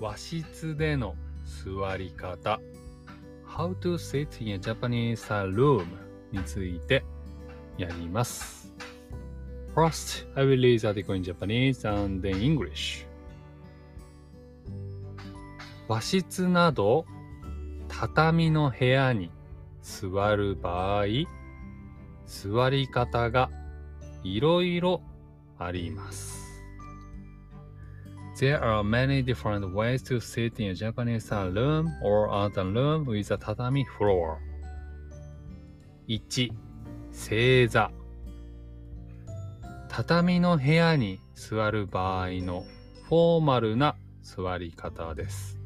和室での座り方 How to sit in a Japanese room についてやります。First, I will read the article in Japanese and then English. 和室など畳の部屋に座る場合、座り方がいろいろあります。There are many different ways to sit in a Japanese room or other room with a tatami floor. 1. 正座畳の部屋に座る場合のフォーマルな座り方です。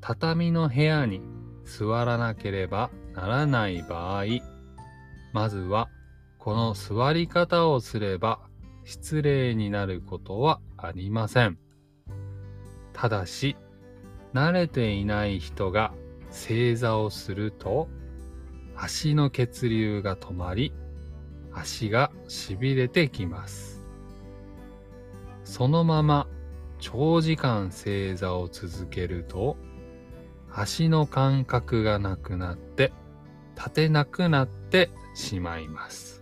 畳の部屋に座らなければならない場合、まずはこの座り方をすれば失礼になることはありません。ただし、慣れていない人が正座をすると、足の血流が止まり、足が痺れてきます。そのまま長時間正座を続けると、足の感覚がなくなって、立てなくなってしまいます。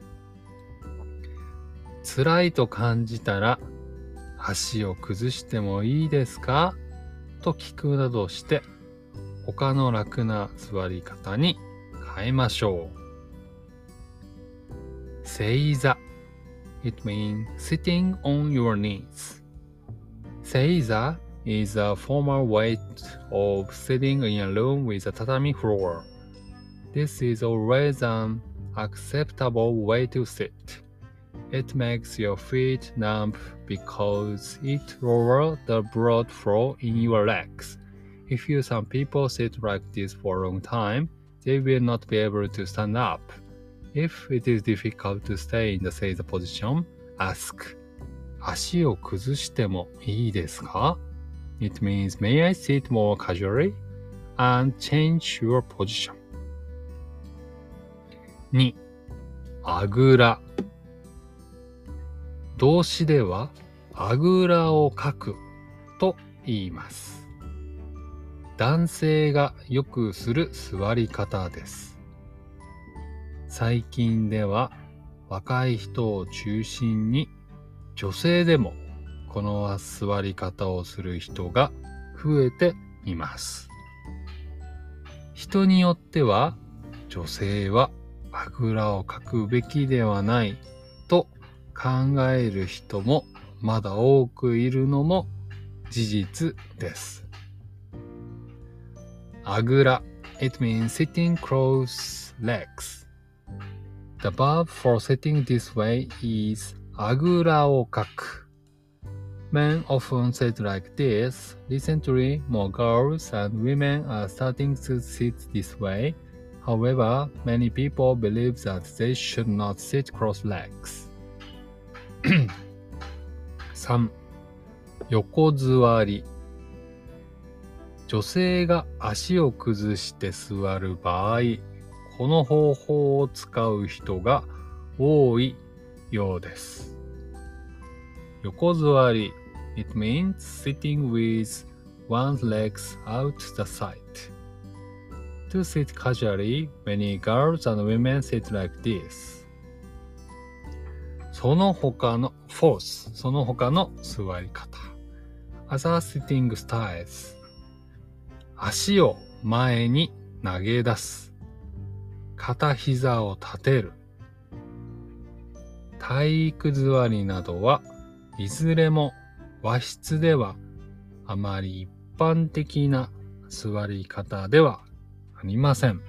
辛いと感じたら足を崩してもいいですかと聞くなどして他の楽な座り方に変えましょう。正座 It means sitting on your knees. 正座 is a formal way of sitting in a room with a tatami floor. This is always an acceptable way to sit. It makes your feet numb because it lowers the blood flow in your legs. If you some people sit like this for a long time, they will not be able to stand up. If it is difficult to stay in the same position, ask. 足を崩してもいいですか It means may I sit more casually and change your position. 2. あぐら 動詞ではあぐらをかくと言います。男性がよくする座り方です。最近では若い人を中心に女性でもこの座り方をする人が増えています。人によっては女性はあぐらをかくべきではない考える人もまだ多くいるのも事実です。あぐら It means sitting cross legs. The verb for sitting this way is あぐらをかく。Men often sit like this. Recently, more girls and women are starting to sit this way. However, many people believe that they should not sit cross legs. 3横座り女性が足を崩して座る場合この方法を使う人が多いようです横座り It means sitting with one's legs out the side To sit casually, many girls and women sit like this その他のフォース、その他の座り方。other sitting styles 足を前に投げ出す。片膝を立てる。体育座りなどはいずれも和室ではあまり一般的な座り方ではありません。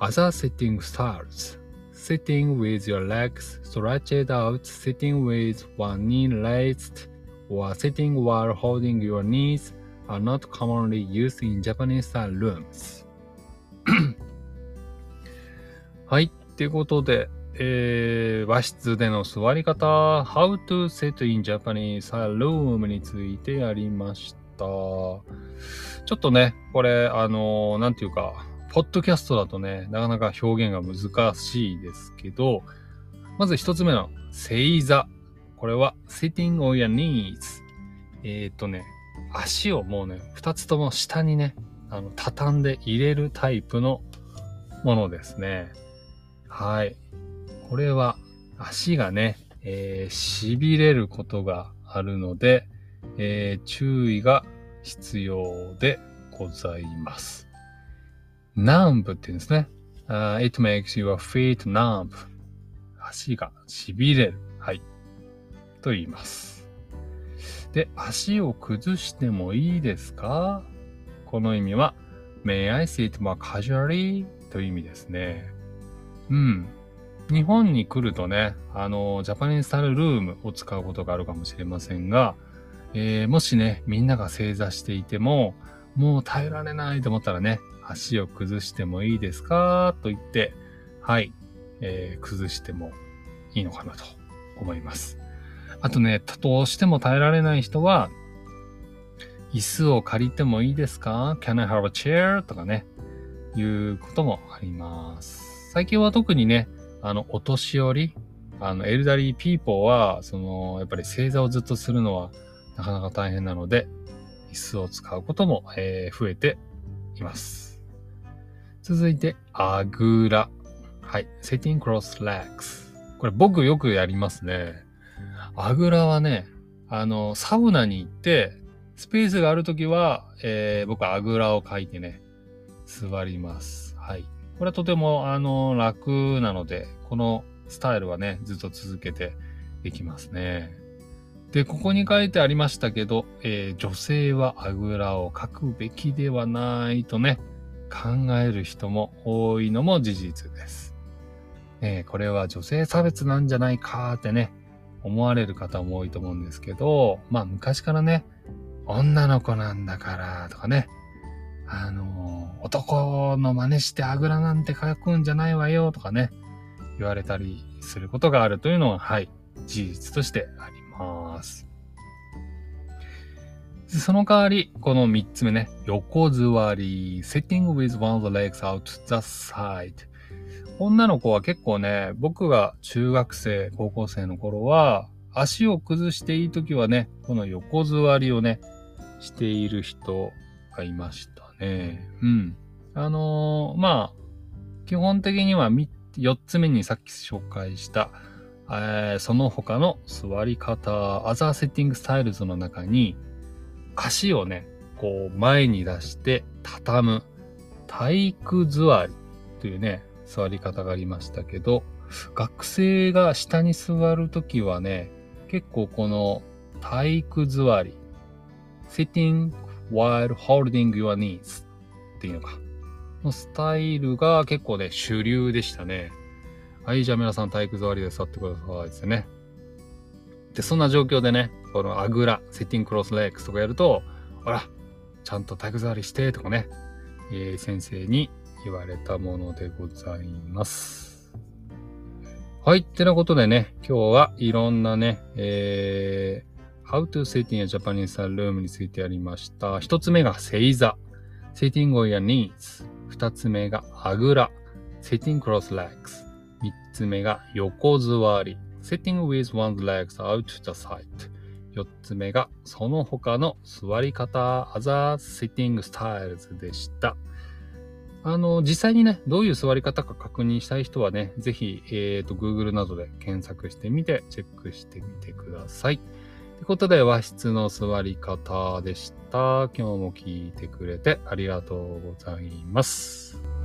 other sitting styles sitting with your legs stretched out, sitting with one knee raised, or sitting while holding your knees are not commonly used in Japanese style rooms. はい。ということで、えー、和室での座り方、How to sit in Japanese style room についてやりました。ちょっとね、これ、あのー、なんていうか、ポッドキャストだとね、なかなか表現が難しいですけど、まず一つ目の正座。これは sitting on your knees。えっ、ー、とね、足をもうね、二つとも下にね、あの、畳んで入れるタイプのものですね。はい。これは足がね、えー、痺れることがあるので、えー、注意が必要でございます。南部って言うんですね。Uh, it makes your feet numb. 足が痺れる。はい。と言います。で、足を崩してもいいですか？この意味は、May I sit more casually? という意味ですね。うん。日本に来るとね、あの、ジャパニーズスタルルームを使うことがあるかもしれませんが、えー、もしね、みんなが正座していても、もう耐えられないと思ったらね、足を崩してもいいですか？と言って、はい、えー、崩してもいいのかなと思います。あとね、どうしても耐えられない人は、椅子を借りてもいいですか ?Can I have a chair? とかね、いうこともあります。最近は特にね、あの、お年寄り、あの、 elderly people は、その、やっぱり正座をずっとするのはなかなか大変なので、椅子を使うことも、えー、増えています。続いて、あぐら。はい。sitting cross legs。これ僕よくやりますね。あぐらはね、あの、サウナに行って、スペースがあるときは、えー、僕はあぐらをかいてね、座ります。はい。これはとても、あの、楽なので、このスタイルはね、ずっと続けていきますね。で、ここに書いてありましたけど、えー、女性はあぐらをかくべきではないとね、考える人も多いのも事実です。えー、これは女性差別なんじゃないかってね、思われる方も多いと思うんですけど、まあ昔からね、女の子なんだからとかね、あの、男の真似してあぐらなんて書くんじゃないわよとかね、言われたりすることがあるというのは、はい、事実としてあります。その代わり、この三つ目ね、横座り、sitting with one of the legs out the side。女の子は結構ね、僕が中学生、高校生の頃は、足を崩していい時はね、この横座りをね、している人がいましたね。うん。あのー、まあ、基本的には4つ目にさっき紹介した、えー、その他の座り方、アザーセッティングスタイルズの中に、足をね、こう前に出して畳む体育座りというね、座り方がありましたけど、学生が下に座るときはね、結構この体育座り、sitting while holding your knees っていうのか。のスタイルが結構ね、主流でしたね。はい、じゃあ皆さん体育座りで座ってくださいですね。で、そんな状況でね、このあぐら、セッティングクロスレックスとかやると、ほら、ちゃんと体育座りしてとかね、えー、先生に言われたものでございます。はい。ってなことでね、今日はいろんなね、えー、How to sit in a Japanese room についてやりました。一つ目が正座。Sitting on your knees。二つ目があぐら。Sitting cross legs。三つ目が横座り。Sitting with one's legs out to the side。四つ目がその他の座り方 other sitting styles でした。あの、実際にね、どういう座り方か確認したい人はね、ぜひ、えっ、ー、と、Google などで検索してみて、チェックしてみてください。ということで、和室の座り方でした。今日も聞いてくれてありがとうございます。